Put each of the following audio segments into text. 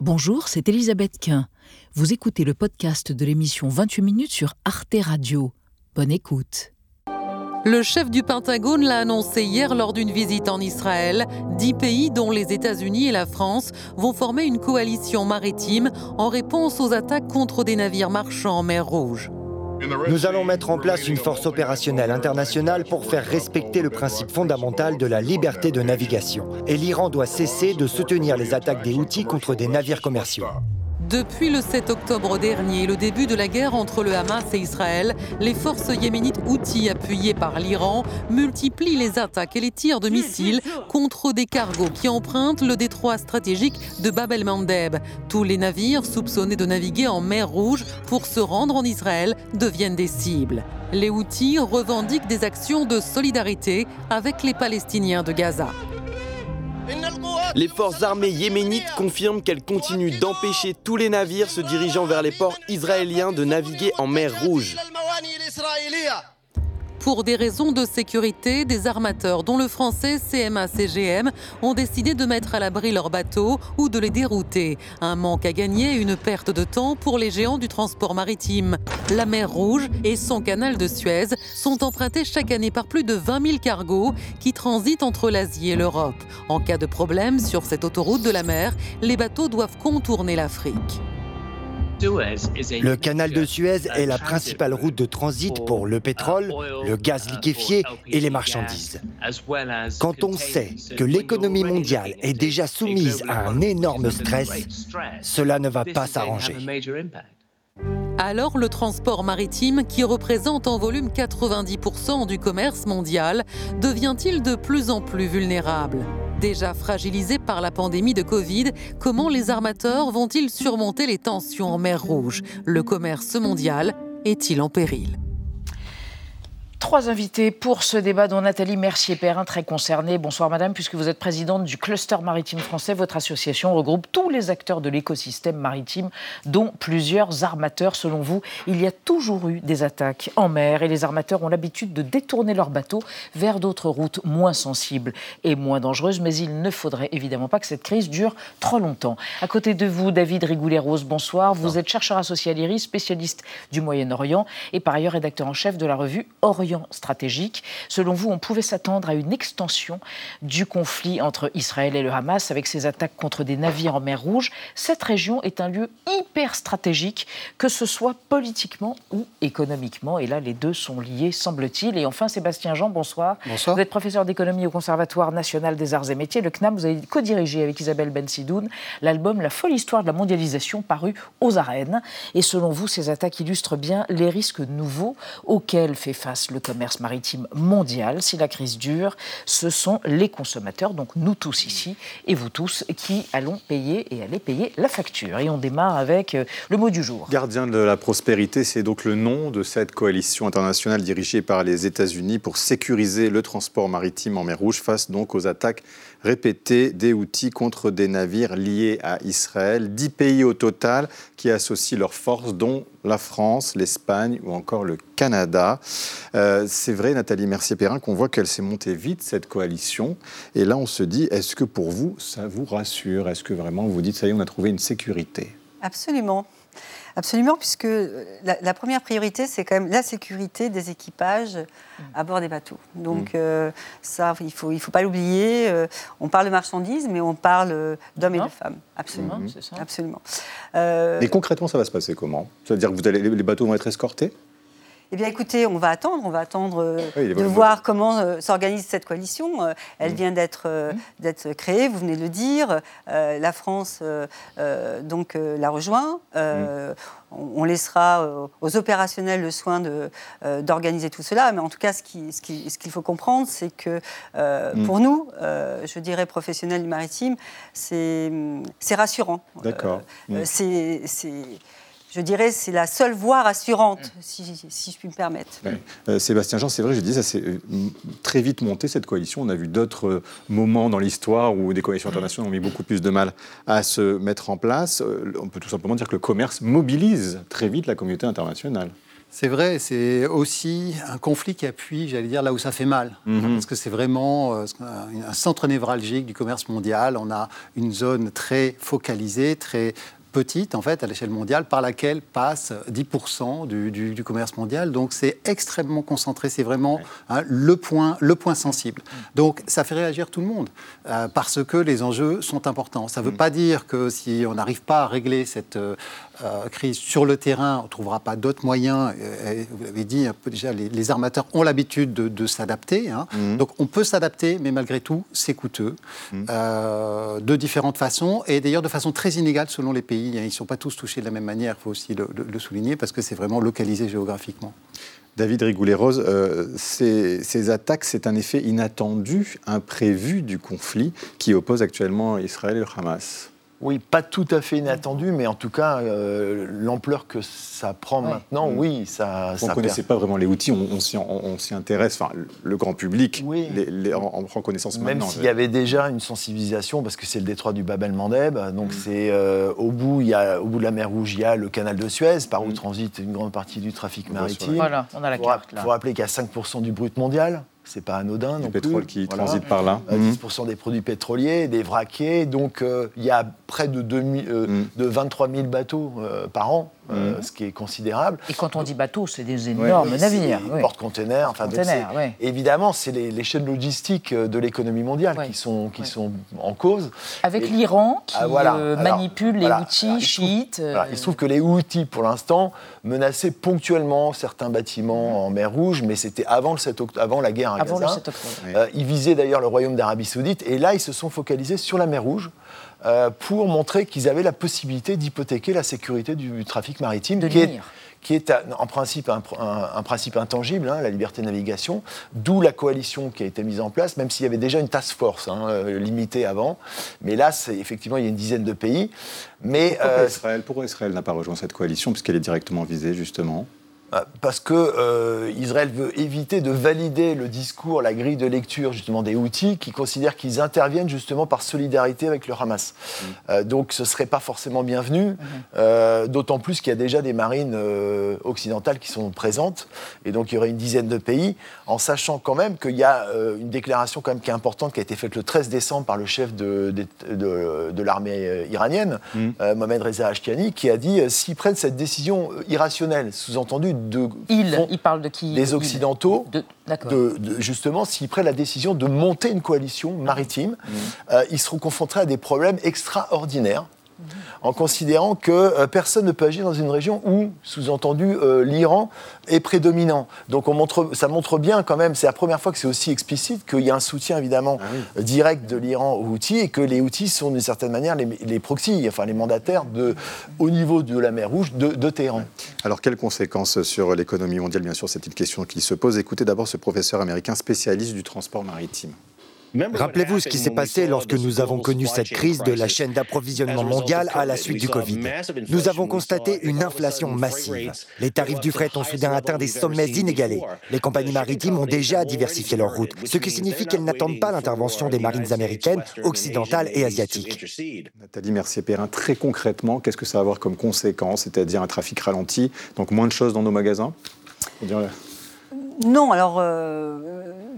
Bonjour, c'est Elisabeth Quint. Vous écoutez le podcast de l'émission 28 minutes sur Arte Radio. Bonne écoute. Le chef du Pentagone l'a annoncé hier lors d'une visite en Israël. Dix pays, dont les États-Unis et la France, vont former une coalition maritime en réponse aux attaques contre des navires marchands en mer Rouge. Nous allons mettre en place une force opérationnelle internationale pour faire respecter le principe fondamental de la liberté de navigation. Et l'Iran doit cesser de soutenir les attaques des outils contre des navires commerciaux. Depuis le 7 octobre dernier, le début de la guerre entre le Hamas et Israël, les forces yéménites outils appuyées par l'Iran multiplient les attaques et les tirs de missiles contre des cargos qui empruntent le détroit stratégique de Bab el-Mandeb. Tous les navires soupçonnés de naviguer en mer Rouge pour se rendre en Israël deviennent des cibles. Les outils revendiquent des actions de solidarité avec les Palestiniens de Gaza. Les forces armées yéménites confirment qu'elles continuent d'empêcher tous les navires se dirigeant vers les ports israéliens de naviguer en mer Rouge. Pour des raisons de sécurité, des armateurs, dont le français CMA-CGM, ont décidé de mettre à l'abri leurs bateaux ou de les dérouter. Un manque à gagner une perte de temps pour les géants du transport maritime. La mer Rouge et son canal de Suez sont empruntés chaque année par plus de 20 000 cargos qui transitent entre l'Asie et l'Europe. En cas de problème sur cette autoroute de la mer, les bateaux doivent contourner l'Afrique. Le canal de Suez est la principale route de transit pour le pétrole, le gaz liquéfié et les marchandises. Quand on sait que l'économie mondiale est déjà soumise à un énorme stress, cela ne va pas s'arranger. Alors le transport maritime, qui représente en volume 90% du commerce mondial, devient-il de plus en plus vulnérable? Déjà fragilisé par la pandémie de Covid, comment les armateurs vont-ils surmonter les tensions en mer Rouge? Le commerce mondial est-il en péril? Trois invités pour ce débat dont Nathalie Mercier-Perrin, très concernée. Bonsoir madame, puisque vous êtes présidente du Cluster Maritime Français. Votre association regroupe tous les acteurs de l'écosystème maritime, dont plusieurs armateurs. Selon vous, il y a toujours eu des attaques en mer et les armateurs ont l'habitude de détourner leurs bateaux vers d'autres routes moins sensibles et moins dangereuses. Mais il ne faudrait évidemment pas que cette crise dure trop longtemps. À côté de vous, David Rigoulet-Rose, bonsoir. Vous êtes chercheur associé à l'IRIS, spécialiste du Moyen-Orient et par ailleurs rédacteur en chef de la revue Orient stratégique. Selon vous, on pouvait s'attendre à une extension du conflit entre Israël et le Hamas avec ses attaques contre des navires en mer Rouge? Cette région est un lieu hyper stratégique, que ce soit politiquement ou économiquement. Et là, les deux sont liés, semble-t-il. Et enfin, Sébastien Jean, bonsoir. Bonsoir. Vous êtes professeur d'économie au Conservatoire national des arts et métiers, le CNAM. Vous avez co-dirigé avec Isabelle Bensidoun l'album La folle histoire de la mondialisation paru aux arènes. Et selon vous, ces attaques illustrent bien les risques nouveaux auxquels fait face le commerce maritime mondial. Si la crise dure, ce sont les consommateurs, donc nous tous ici et vous tous, qui allons payer et aller payer la facture. Et on démarre avec euh, le mot du jour. Gardien de la prospérité, c'est donc le nom de cette coalition internationale dirigée par les États-Unis pour sécuriser le transport maritime en mer Rouge face donc aux attaques répétées des outils contre des navires liés à Israël. Dix pays au total qui associent leurs forces, dont la France, l'Espagne ou encore le Canada. Euh, c'est vrai, Nathalie Mercier-Perrin, qu'on voit qu'elle s'est montée vite, cette coalition. Et là, on se dit, est-ce que pour vous, ça vous rassure? Est-ce que vraiment vous dites, ça y est, on a trouvé une sécurité? Absolument. Absolument, puisque la, première priorité, c'est quand même la sécurité des équipages à bord des bateaux. Donc mmh. euh, ça, il ne faut, il faut pas l'oublier. Euh, on parle de marchandises, mais on parle d'hommes et de femmes. Absolument. Mmh. Ça. Absolument. Euh... Et concrètement, ça va se passer comment? C'est-à-dire que vous allez, les bateaux vont être escortés? Eh bien, écoutez, on va attendre, on va attendre euh, de voir comment euh, s'organise cette coalition. Euh, elle mmh. vient d'être mmh. d'être créée, vous venez de le dire. la France donc la rejoint. Mmh. On, laissera aux opérationnels le soin d'organiser tout cela. Mais en tout cas, ce qu'il ce qui, ce qu'il faut comprendre, c'est que pour nous, je dirais professionnels du maritime, c'est rassurant. D'accord. c'est je dirais, c'est la seule voie rassurante, si, je puis me permettre. Euh, Sébastien Jean, c'est vrai, je dis, ça s'est euh, très vite monté, cette coalition. On a vu d'autres euh, moments dans l'histoire où des coalitions internationales ont mis beaucoup plus de mal à se mettre en place. on peut tout simplement dire que le commerce mobilise très vite la communauté internationale. C'est vrai, c'est aussi un conflit qui appuie, j'allais dire, là où ça fait mal. Mhm. Parce que c'est vraiment euh, un centre névralgique du commerce mondial. On a une zone très focalisée, très petite, en fait, à l'échelle mondiale, par laquelle passe 10% du, commerce mondial. Donc, c'est extrêmement concentré. C'est vraiment hein, le, point, le point sensible. Donc, ça fait réagir tout le monde euh, parce que les enjeux sont importants. Ça ne veut mm. pas dire que si on n'arrive pas à régler cette euh, euh, crise sur le terrain, on ne trouvera pas d'autres moyens. vous l'avez dit un peu déjà, les, armateurs ont l'habitude de, s'adapter. Hein. Mm. Donc, on peut s'adapter, mais malgré tout, c'est coûteux mm. de différentes façons et d'ailleurs de façon très inégale selon les pays. Hein. Ils ne sont pas tous touchés de la même manière, il faut aussi le, souligner, parce que c'est vraiment localisé géographiquement. David Rigoulet-Rose, euh, ces, ces, attaques, c'est un effet inattendu, imprévu du conflit qui oppose actuellement Israël et le Hamas. Oui, pas tout à fait inattendu, mais en tout cas, euh, l'ampleur que ça prend maintenant, mm. oui, ça. On ne connaissait pas vraiment les outils, on, s'y intéresse, enfin, le grand public oui. les, en, prend connaissance Même s'il y avait déjà une sensibilisation, parce que c'est le détroit du Bab el-Mandeb, donc mm. c'est euh, au, bout, il y a, au bout de la mer Rouge, il y a le canal de Suez, par où mm. transite une grande partie du trafic maritime. Voilà, on a la carte là. Il faut rappeler qu'il y a 5% du brut mondial c'est pas anodin. Du pétrole qui transite par là. 10% euh, des produits pétroliers, des vraquiers. Donc euh, il y a près de, euh, mm. de 23 000 bateaux par an euh, mhm. ce qui est considérable. Et quand on dit bateau, c'est des énormes navires. Porte-containers. Enfin, Évidemment, c'est les, chaînes logistiques euh, de l'économie mondiale qui, sont, qui sont en cause. Avec l'Iran qui ah, euh, manipule les outils chiites. il se trouve que les outils, pour l'instant, menaçaient ponctuellement certains bâtiments en mer Rouge, mais c'était avant, le avant la guerre à avant Gaza. Le 7 octobre. ils visaient d'ailleurs le royaume d'Arabie Saoudite, et là, ils se sont focalisés sur la mer Rouge. Euh, pour montrer qu'ils avaient la possibilité d'hypothéquer la sécurité du trafic maritime, qui est, qui est, en principe un, principe intangible, hein, la liberté de navigation, d'où la coalition qui a été mise en place, même s'il y avait déjà une task force hein, euh, limitée avant. Mais là, effectivement, il y a une dizaine de pays. Mais, pourquoi, euh, Israël, pourquoi Israël n'a pas rejoint cette coalition, puisqu'elle est directement visée, justement? Parce que euh, Israël veut éviter de valider le discours, la grille de lecture justement des outils qui considèrent qu'ils interviennent justement par solidarité avec le Hamas. Mm. Euh, donc ce serait pas forcément bienvenu, mm-hmm. d'autant plus qu'il y a déjà des marines occidentales qui sont présentes, et donc il y aurait une dizaine de pays, en sachant quand même qu'il y a une déclaration quand même qui est importante qui a été faite le 13 décembre par le chef de, de, l'armée iranienne, mm. Mohamed Reza Ashtiani, qui a dit s'ils prennent cette décision irrationnelle, sous-entendu de. Il, il parle de qui Les Occidentaux, de, justement, s'ils prennent la décision de monter une coalition maritime, mmh. euh, ils seront confrontés à des problèmes extraordinaires en considérant que euh, personne ne peut agir dans une région où, sous-entendu, euh, l'Iran est prédominant. Donc on montre, ça montre bien quand même, c'est la première fois que c'est aussi explicite, qu'il y a un soutien évidemment ah direct de l'Iran aux outils et que les outils sont d'une certaine manière les, les proxys, enfin les mandataires de, au niveau de la mer Rouge de, de Téhéran. Alors quelles conséquences sur l'économie mondiale? Bien sûr, c'est une question qui se pose. Écoutez d'abord ce professeur américain spécialiste du transport maritime. Rappelez-vous ce qui s'est passé lorsque nous avons connu cette crise de la chaîne d'approvisionnement mondiale à la suite du Covid. Nous avons constaté une inflation massive. Les tarifs du fret ont soudain atteint des sommets inégalés. Les compagnies maritimes ont déjà diversifié leurs routes, ce qui signifie qu'elles n'attendent pas l'intervention des marines américaines, occidentales et asiatiques. Nathalie Mercier-Perrin, très concrètement, qu'est-ce que ça va avoir comme conséquence C'est-à-dire un trafic ralenti, donc moins de choses dans nos magasins? Non, alors euh,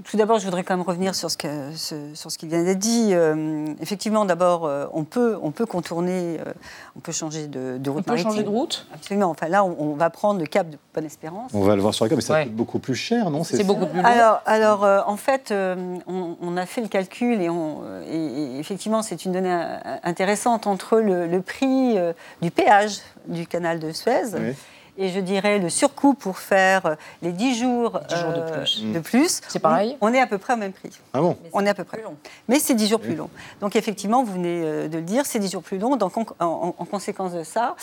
tout d'abord, je voudrais quand même revenir sur ce, que, sur ce qui vient d'être dit. Euh, effectivement, d'abord, euh, on, peut, on peut contourner, on peut changer de, de route. On peut changer de route Absolument. Enfin, là, on, va prendre le cap de Bonne-Espérance. On va le voir sur la carte, mais ça coûte beaucoup plus cher, non? C'est beaucoup plus long. Alors, alors en fait, on, a fait le calcul et, et effectivement, c'est une donnée intéressante entre le, le prix du péage du canal de Suez. Oui et je dirais le surcoût pour faire les 10 jours, de euh, plus. C'est pareil on, est à peu près au même prix. Ah bon On est à peu près. Long. Mais c'est 10 jours plus long. Donc effectivement, vous venez euh, de le dire, c'est 10 jours plus long. Donc en, conséquence de ça,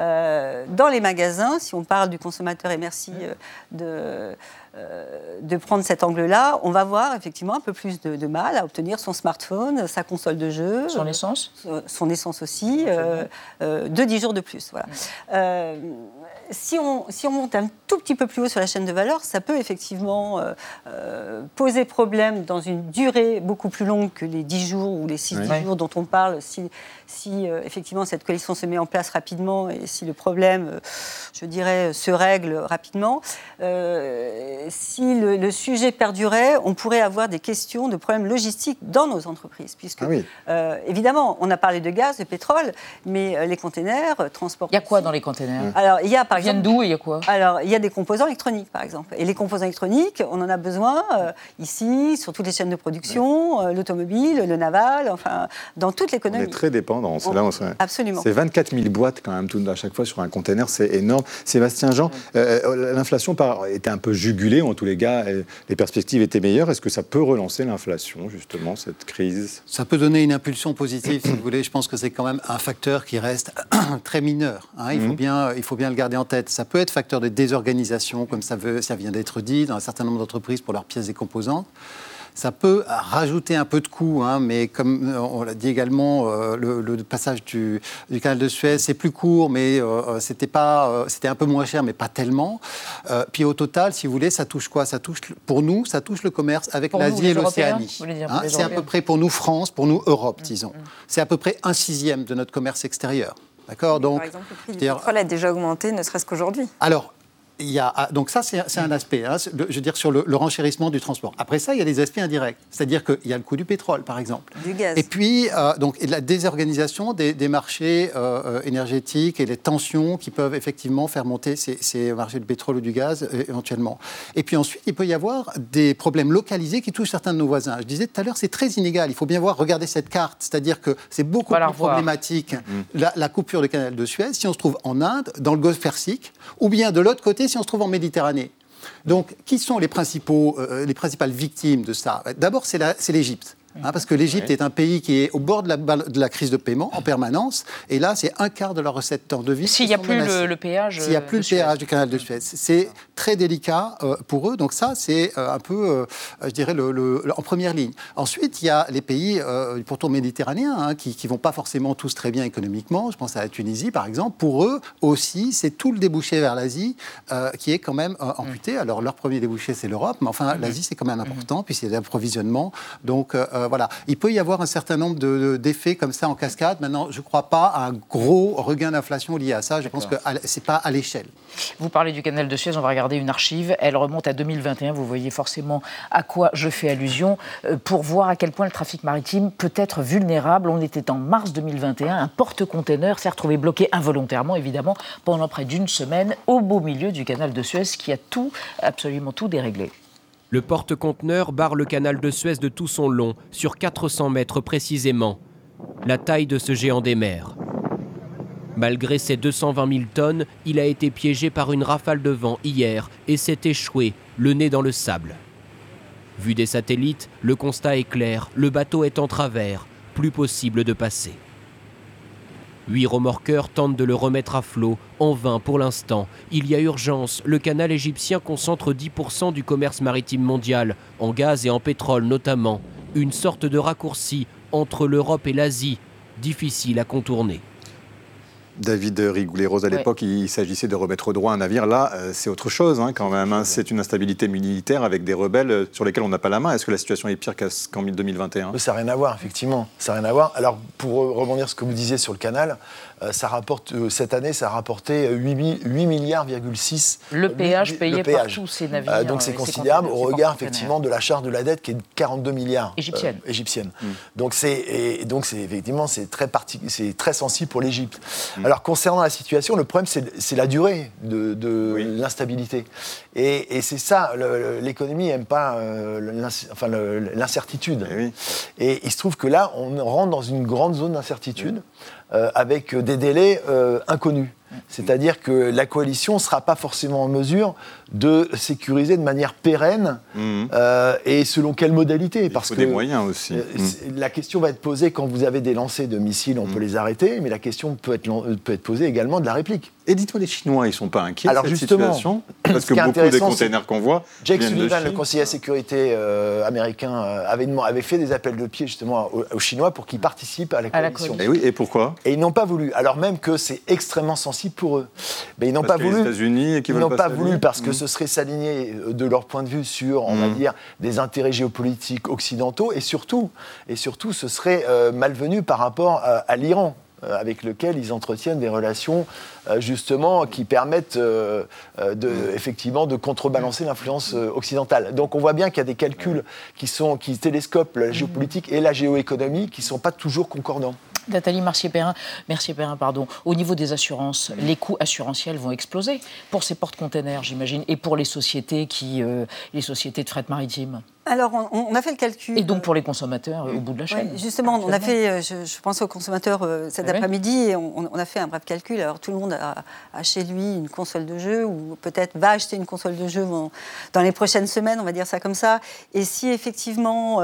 euh, dans les magasins, si on parle du consommateur, et merci de, de prendre cet angle-là, on va voir effectivement un peu plus de, mal à obtenir son smartphone, sa console de jeu. Son essence Son essence aussi, de 10 jours de plus. Voilà si on, si on, monte un tout petit peu plus haut sur la chaîne de valeur, ça peut effectivement euh, euh, poser problème dans une durée beaucoup plus longue que les 10 jours ou les 6 jours dont on parle si, si euh, effectivement cette coalition se met en place rapidement et si le problème, je dirais, se règle rapidement, si le, sujet perdurait, on pourrait avoir des questions de problèmes logistiques dans nos entreprises. Puisque, ah évidemment, on a parlé de gaz, de pétrole, mais les containers transportent. Il y a quoi dans les containers? Alors, il y a par exemple. Viennent d'où il y a quoi? Alors, il y a des composants électroniques, par exemple. Et les composants électroniques, on en a besoin ici, sur toutes les chaînes de production, l'automobile, le naval, enfin, dans toute l'économie. On est très dépendant. Là, on Absolument. C'est 24 000 boîtes quand même tout, à chaque fois sur un conteneur, c'est énorme. Sébastien Jean, euh, euh, l'inflation était un peu jugulée, en tous les cas, les perspectives étaient meilleures. Est-ce que ça peut relancer l'inflation, justement, cette crise? Ça peut donner une impulsion positive, si vous voulez. Je pense que c'est quand même un facteur qui reste très mineur. Hein. Il, faut mhm. bien, il faut bien le garder en tête. Ça peut être facteur de désorganisation, comme ça, veut, ça vient d'être dit, dans un certain nombre d'entreprises pour leurs pièces et composantes. Ça peut rajouter un peu de coût, hein, mais comme euh, on l'a dit également, euh, le, passage du, canal de Suez, c'est plus court, mais euh, c'était pas, c'était un peu moins cher, mais pas tellement. puis au total, si vous voulez, ça touche quoi? Ça touche, pour nous, ça touche le commerce avec l'Asie et l'Océanie. Hein, c'est à peu près pour nous France, pour nous Europe, mmh, disons. Mmh. C'est à peu près un sixième de notre commerce extérieur. D'accord? Donc, par exemple, le prix du pétrole a déjà augmenté, ne serait-ce qu'aujourd'hui. Alors, il y a, ah, donc ça, c'est un aspect, hein, je veux dire, sur le, renchérissement du transport. Après ça, il y a des aspects indirects, c'est-à-dire qu'il y a le coût du pétrole, par exemple. Du gaz. Et puis, euh, donc, la désorganisation des, marchés euh, euh, énergétiques et les tensions qui peuvent effectivement faire monter ces, marchés du pétrole ou du gaz, éventuellement. Et puis ensuite, il peut y avoir des problèmes localisés qui touchent certains de nos voisins. Je disais tout à l'heure, c'est très inégal. Il faut bien voir, regarder cette carte, c'est-à-dire que c'est beaucoup plus problématique, mmh. la, la coupure du canal de Suez, si on se trouve en Inde, dans le Golfe Persique, ou bien de l'autre côté, si on se trouve en Méditerranée. Donc, qui sont les, principaux, euh, les principales victimes de ça? D'abord, c'est l'Égypte. Hein, parce que l'Égypte est un pays qui est au bord de la, de la, crise de paiement en permanence, et là, c'est un quart de leur recette temps de vie. S'il n'y a plus le, péage. S'il n'y a plus le péage du canal de Suez. C'est très délicat euh, pour eux, donc ça, c'est euh, un peu, euh, je dirais, le, en première ligne. Ensuite, il y a les pays, pourtant méditerranéens, hein, qui ne vont pas forcément tous très bien économiquement. Je pense à la Tunisie, par exemple. Pour eux aussi, c'est tout le débouché vers l'Asie qui est quand même amputé. Alors, leur premier débouché, c'est l'Europe, mais enfin, mm-hmm. l'Asie, c'est quand même important, puis c'est l'approvisionnement. Donc, euh, voilà. Il peut y avoir un certain nombre d'effets comme ça en cascade. Maintenant, je ne crois pas à un gros regain d'inflation lié à ça. Je pense que ce n'est pas à l'échelle. Vous parlez du canal de Suez, on va regarder une archive. Elle remonte à 2021. Vous voyez forcément à quoi je fais allusion. Euh, pour voir à quel point le trafic maritime peut être vulnérable, on était en mars 2021. Un porte-container s'est retrouvé bloqué involontairement, évidemment, pendant près d'une semaine au beau milieu du canal de Suez qui a tout, absolument tout déréglé. Le porte-conteneur barre le canal de Suez de tout son long, sur 400 mètres précisément, la taille de ce géant des mers. Malgré ses 220 000 tonnes, il a été piégé par une rafale de vent hier et s'est échoué, le nez dans le sable. Vu des satellites, le constat est clair, le bateau est en travers, plus possible de passer. Huit remorqueurs tentent de le remettre à flot, en vain pour l'instant. Il y a urgence, le canal égyptien concentre 10% du commerce maritime mondial, en gaz et en pétrole notamment. Une sorte de raccourci entre l'Europe et l'Asie, difficile à contourner. David Rigoulet-Rose, à l'époque, il s'agissait de remettre au droit un navire. Là, euh, c'est autre chose hein, quand même. Hein. C'est une instabilité militaire avec des rebelles euh, sur lesquels on n'a pas la main. Est-ce que la situation est pire qu'en 2021 Ça n'a rien à voir, effectivement. Ça n'a rien à voir. Alors, pour rebondir sur ce que vous disiez sur le canal, euh, ça rapporte, cette année, ça a rapporté 8, 8 milliards, 6. Le péage payé par tous ces navires. Euh, donc c'est considérable au regard effectivement de la charge de la dette qui est de 42 milliards. Égyptienne. égyptienne. Mm. Donc c'est donc c'est effectivement c'est très c'est très sensible pour l'Égypte. Mm. Alors concernant la situation, le problème c'est la durée de, l'instabilité. Et, c'est ça, l'économie n'aime pas l'incertitude. Eh et, il se trouve que là, on rentre dans une grande zone d'incertitude. Euh, avec des délais euh, inconnus. C'est-à-dire que la coalition ne sera pas forcément en mesure de sécuriser de manière pérenne mhm. euh, et selon quelle modalité. Il parce faut que des moyens aussi. Euh, mhm. La question va être posée quand vous avez des lancers de missiles, on mhm. peut les arrêter, mais la question peut être, peut être posée également de la réplique. Et dites-moi, les Chinois, ils ne sont pas inquiets Alors de cette justement, situation Parce que beaucoup des containers qu'on voit. Jake Sullivan, le conseiller à sécurité euh, américain, avait, avait, fait des appels de pied justement aux, Chinois pour qu'ils participent à la coalition. Et, oui, et pourquoi? Et ils n'ont pas voulu, alors même que c'est extrêmement sensible pour eux. Mais ils n'ont pas voulu. ils n'ont pas voulu parce que ce serait s'aligner euh, de leur point de vue sur, on va mmh. dire, des intérêts géopolitiques occidentaux et surtout, et surtout, ce serait euh, malvenu par rapport à, l'Iran. Avec lequel ils entretiennent des relations justement qui permettent de, effectivement de contrebalancer l'influence occidentale. Donc on voit bien qu'il y a des calculs qui, sont, qui télescopent la géopolitique et la géoéconomie qui ne sont pas toujours concordants. Nathalie Mercier-Perrin, Mercier-Perrin, pardon. Au niveau des assurances, les coûts assurantiels vont exploser pour ces porte-containers, j'imagine, et pour les sociétés qui, euh, les sociétés de fret maritime. Alors, on, a fait le calcul. Et donc pour les consommateurs au bout de la chaîne. justement, on a fait, euh, je, pense aux consommateurs euh, cet après-midi, et on, a fait un bref calcul. Alors, tout le monde a, chez lui une console de jeu, ou peut-être va acheter une console de jeu dans, les prochaines semaines, on va dire ça comme ça. Et si effectivement.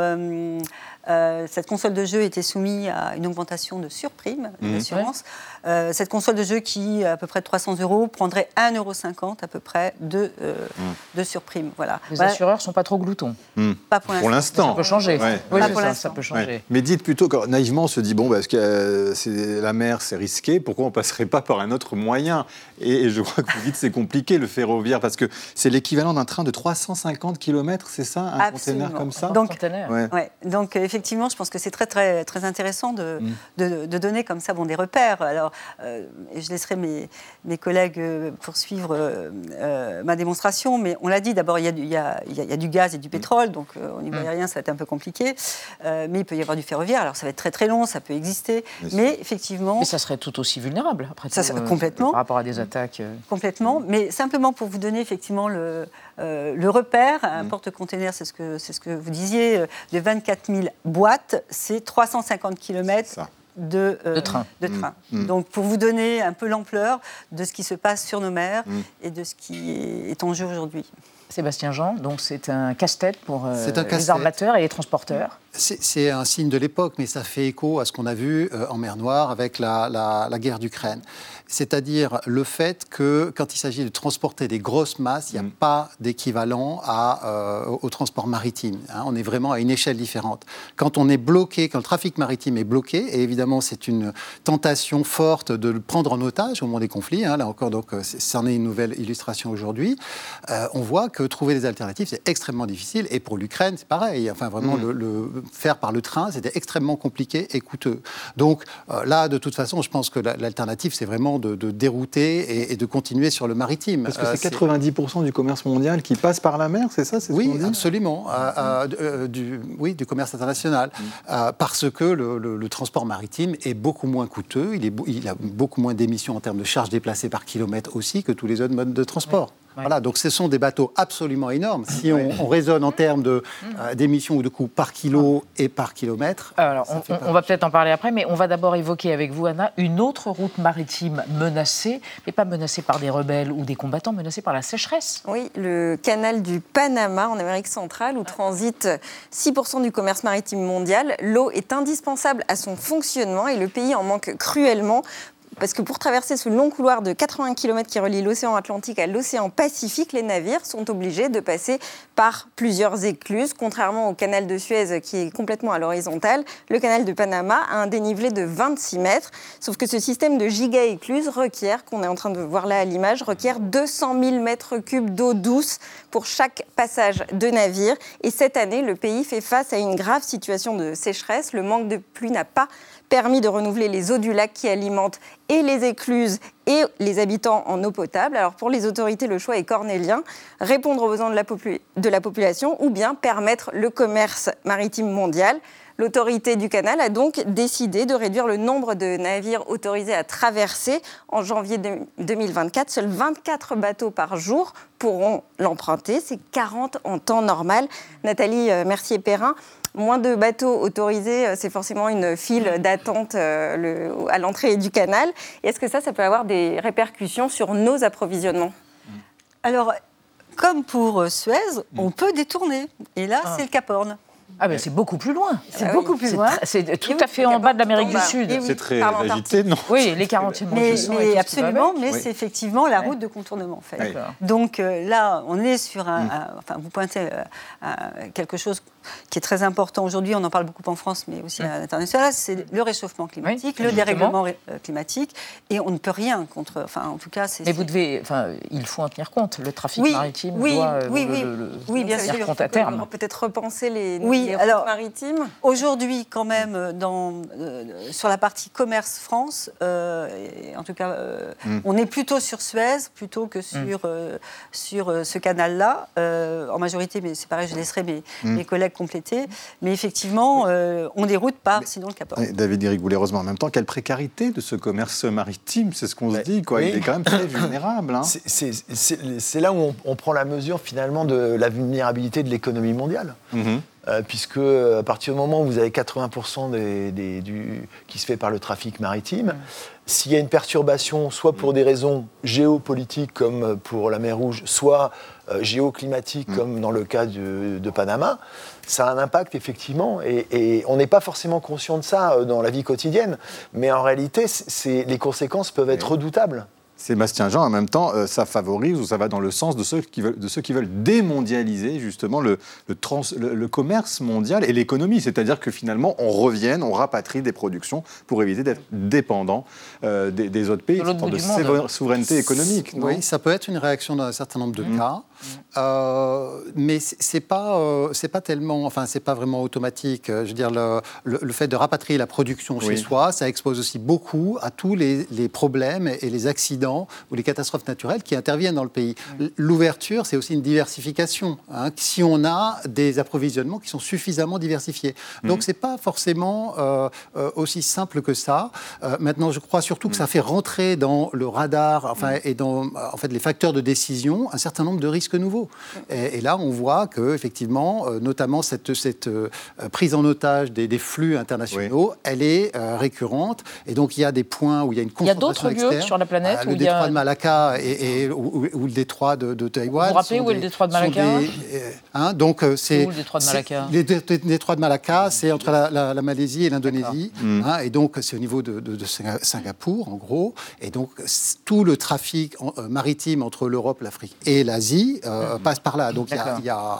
Euh, cette console de jeu était soumise à une augmentation de surprime mmh. d'assurance. Euh, cette console de jeu qui, à peu près de 300 euros, prendrait 1,50 euro à peu près de, euh, mmh. de surprime. Voilà. Les assureurs ne sont pas trop gloutons. Mmh. Pas pour l'instant. Ça peut changer. Oui, ça, peut changer. Mais dites plutôt, que naïvement, on se dit, bon, parce que c'est la mer, c'est risqué, pourquoi on ne passerait pas par un autre moyen? Et, je crois que vous dites c'est compliqué le ferroviaire, parce que c'est l'équivalent d'un train de 350 km, c'est ça, un conteneur comme ça? Donc, ouais. Donc effectivement, je pense que c'est très, très, très intéressant de, mm. de, donner comme ça bon, des repères. Alors, euh, je laisserai mes, mes collègues euh, poursuivre euh, ma démonstration, mais on l'a dit, d'abord, il y, y, y, a du gaz et du mm. pétrole, donc au niveau mm. aérien, ça va être un peu compliqué, mais il peut y avoir du ferroviaire, alors ça va être très très long, ça peut exister, mais, effectivement... Mais ça serait tout aussi vulnérable, après ça, complètement. par rapport à des attaques... Complètement, mais simplement pour vous donner effectivement le, le repère, un porte-container, c'est ce, que, ce que vous disiez, de 24 000 boîtes, c'est 350 km de, euh, de, train. De train. Mm. Mm. Donc pour vous donner un peu l'ampleur de ce qui se passe sur nos mers mm. et de ce qui est en jeu aujourd'hui. Sébastien Jean, donc c'est un casse-tête pour euh, les armateurs et les transporteurs. C'est un signe de l'époque, mais ça fait écho à ce qu'on a vu euh, en mer Noire avec la, la guerre d'Ukraine c'est-à-dire le fait que quand il s'agit de transporter des grosses masses, il n'y a mm. pas d'équivalent euh, au transport maritime. Hein. on est vraiment à une échelle différente. Quand on est bloqué, quand le trafic maritime est bloqué, et évidemment c'est une tentation forte de le prendre en otage au moment des conflits, hein, là encore, donc c'en est une nouvelle illustration aujourd'hui, euh, on voit que trouver des alternatives, c'est extrêmement difficile. Et pour l'Ukraine, c'est pareil. Enfin, vraiment, mm. le, faire par le train, c'était extrêmement compliqué et coûteux. Donc euh, là, de toute façon, je pense que l'alternative, c'est vraiment de, dérouter et, de continuer sur le maritime. Parce que c'est 90% euh, du commerce mondial qui passe par la mer, c'est ça Oui, absolument. Euh, euh, du, oui, du commerce international. Mm. parce que le, transport maritime est beaucoup moins coûteux, il, est, il a beaucoup moins d'émissions en termes de charges déplacées par kilomètre aussi que tous les autres modes de transport. Voilà, donc ce sont des bateaux absolument énormes. Si on, raisonne en termes euh, d'émissions ou de coûts par kilo et par kilomètre. Alors, on, va peut-être en parler après, mais on va d'abord évoquer avec vous, Anna, une autre route maritime menacée, mais pas menacée par des rebelles ou des combattants, menacée par la sécheresse. Oui, le canal du Panama en Amérique centrale, où transite 6% du commerce maritime mondial. L'eau est indispensable à son fonctionnement et le pays en manque cruellement parce que pour traverser ce long couloir de 80 km qui relie l'océan Atlantique à l'océan Pacifique, les navires sont obligés de passer par plusieurs écluses. Contrairement au canal de Suez qui est complètement à l'horizontale, le canal de Panama a un dénivelé de 26 mètres. Sauf que ce système de giga-écluses requiert, qu'on est en train de voir là à l'image, requiert 200 000 mètres cubes d'eau douce pour chaque passage de navire. Et cette année, le pays fait face à une grave situation de sécheresse. Le manque de pluie n'a pas permis de renouveler les eaux du lac qui alimentent et les écluses et les habitants en eau potable. Alors pour les autorités, le choix est cornélien, répondre aux besoins de la, de la population ou bien permettre le commerce maritime mondial. L'autorité du canal a donc décidé de réduire le nombre de navires autorisés à traverser. En janvier 2024, seuls 24 bateaux par jour pourront l'emprunter. C'est 40 en temps normal. Nathalie euh, Mercier-Perrin, moins de bateaux autorisés, euh, c'est forcément une file d'attente euh, à l'entrée du canal. Est-ce que ça, ça peut avoir des répercussions sur nos approvisionnements? Alors, comme pour Suez, on peut détourner. Et là, ah. c'est le Cap Horn. Ah ben c'est beaucoup plus loin. C'est ah beaucoup plus loin. C'est tout à fait en bas de l'Amérique du Sud. C'est très agité, non? Oui, les 40 Mais, mais absolument, mais c'est effectivement la route de contournement. En fait. Donc euh, là, on est sur un, mm. Enfin, vous pointez euh, quelque chose qui est très important aujourd'hui, on en parle beaucoup en France, mais aussi à l'international, c'est le réchauffement climatique, le dérèglement climatique, et on ne peut rien contre. Enfin, en tout cas, c'est. Mais vous devez, enfin, il faut en tenir compte. Le trafic maritime oui, doit oui, oui, le, oui, bien sûr. compte à terme. Peut-être repenser les, oui, alors, maritimes. Aujourd'hui, quand même, dans, sur la partie commerce France, en tout cas, mm. on est plutôt sur Suez plutôt que sur, mm. sur ce canal-là, en majorité, mais c'est pareil, je laisserai mes, mm. mes collègues compléter. Mais effectivement, euh, on déroute pas, sinon le Cap David Eric Boulet, heureusement, en même temps, quelle précarité de ce commerce maritime, c'est ce qu'on se dit, quoi. Il est quand même très vulnérable. Hein. C'est là où on, prend la mesure finalement de la vulnérabilité de l'économie mondiale. Mm-hmm. Euh, puisque à partir du moment où vous avez 80% des, du, qui se fait par le trafic maritime, s'il y a une perturbation, soit pour des raisons géopolitiques comme pour la mer Rouge, soit euh, géoclimatique, mm. comme dans le cas de, Panama, ça a un impact effectivement, et, on n'est pas forcément conscient de ça euh, dans la vie quotidienne, mais en réalité, les conséquences peuvent être redoutables. Sébastien Jean, en même temps, euh, ça favorise ou ça va dans le sens de ceux qui veulent, de ceux qui veulent démondialiser justement le, le, commerce mondial et l'économie. C'est-à-dire que finalement, on revienne, on rapatrie des productions pour éviter d'être dépendant euh, des, autres pays. De, de souveraineté économique. oui, ça peut être une réaction dans un certain nombre de mmh. cas. Euh, mais c'est pas euh, c'est pas tellement enfin c'est pas vraiment automatique. Je veux dire le, le, fait de rapatrier la production chez soi, ça expose aussi beaucoup à tous les, les, problèmes et les accidents ou les catastrophes naturelles qui interviennent dans le pays. L'ouverture, c'est aussi une diversification. Hein, si on a des approvisionnements qui sont suffisamment diversifiés, mmh. donc c'est pas forcément euh, aussi simple que ça. maintenant, je crois surtout que ça mmh. fait rentrer dans le radar, enfin mmh. et dans en fait les facteurs de décision un certain nombre de risques nouveau. Et, là, on voit que effectivement, euh, notamment cette, cette euh, prise en otage des, flux internationaux, elle est euh, récurrente. Et donc, il y a des points où il y a une concentration Il y a d'autres lieux sur la planète Le détroit de Malacca et, ou, le détroit de, de Taïwan. Vous vous rappelez où est le détroit de Malacca hein, Donc, c'est où le détroit de Malacca Les détroits de Malacca, c'est entre la, Malaisie et l'Indonésie. Hein, et donc, c'est au niveau de, Singapour, en gros. Et donc, tout le trafic maritime entre l'Europe, l'Afrique et l'Asie euh, passe par là. Donc il y, a,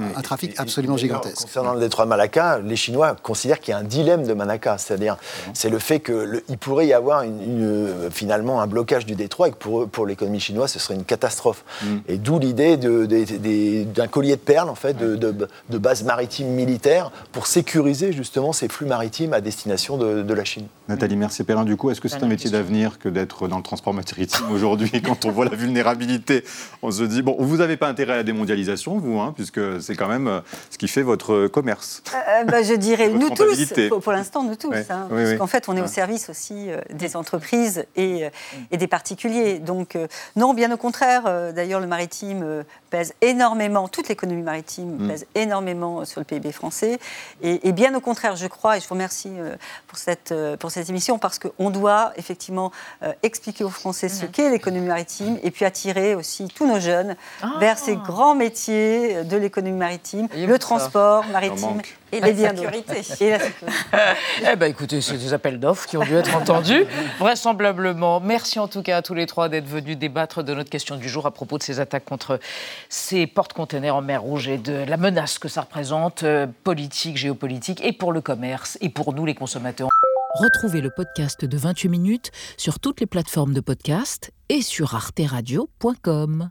un trafic absolument gigantesque. Concernant le détroit de Malacca, les Chinois considèrent qu'il y a un dilemme de Malacca, c'est-à-dire c'est le fait qu'il pourrait y avoir une, finalement un blocage du détroit et que pour, pour l'économie chinoise ce serait une catastrophe. Mm. Et d'où l'idée d'un collier de perles en fait, de, de, base maritime militaire pour sécuriser justement ces flux maritimes à destination de, la Chine. Nathalie Mercier-Perrin, du coup, est-ce que c'est un métier d'avenir que d'être dans le transport maritime aujourd'hui quand on voit la vulnérabilité? On se dit, bon, vous n'avez pas intérêt à la démondialisation, vous, hein, puisque c'est quand même euh, ce qui fait votre commerce. Euh, euh, bah, je dirais nous tous, pour, l'instant nous tous, hein, parce qu'en fait on est au service aussi des entreprises et, et, des particuliers. Donc non, bien au contraire, d'ailleurs le maritime pèse énormément, toute l'économie maritime mm. pèse énormément sur le PIB français. Et, bien au contraire, je crois, et je vous remercie pour cette, pour cette émission, parce qu'on doit effectivement expliquer aux Français ce mm. qu'est l'économie maritime et puis attirer aussi tous nos jeunes ah. vers ces grands métiers de l'économie maritime, le transport maritime et la sécurité. Et la sécurité. eh bien, écoutez, c'est des appels d'offres qui ont dû être entendus, vraisemblablement. Merci en tout cas à tous les trois d'être venus débattre de notre question du jour à propos de ces attaques contre ces porte-containers en mer Rouge et de la menace que ça représente, euh, politique, géopolitique, et pour le commerce, et pour nous les consommateurs. Retrouvez le podcast de 28 minutes sur toutes les plateformes de podcast et sur arteradio.com.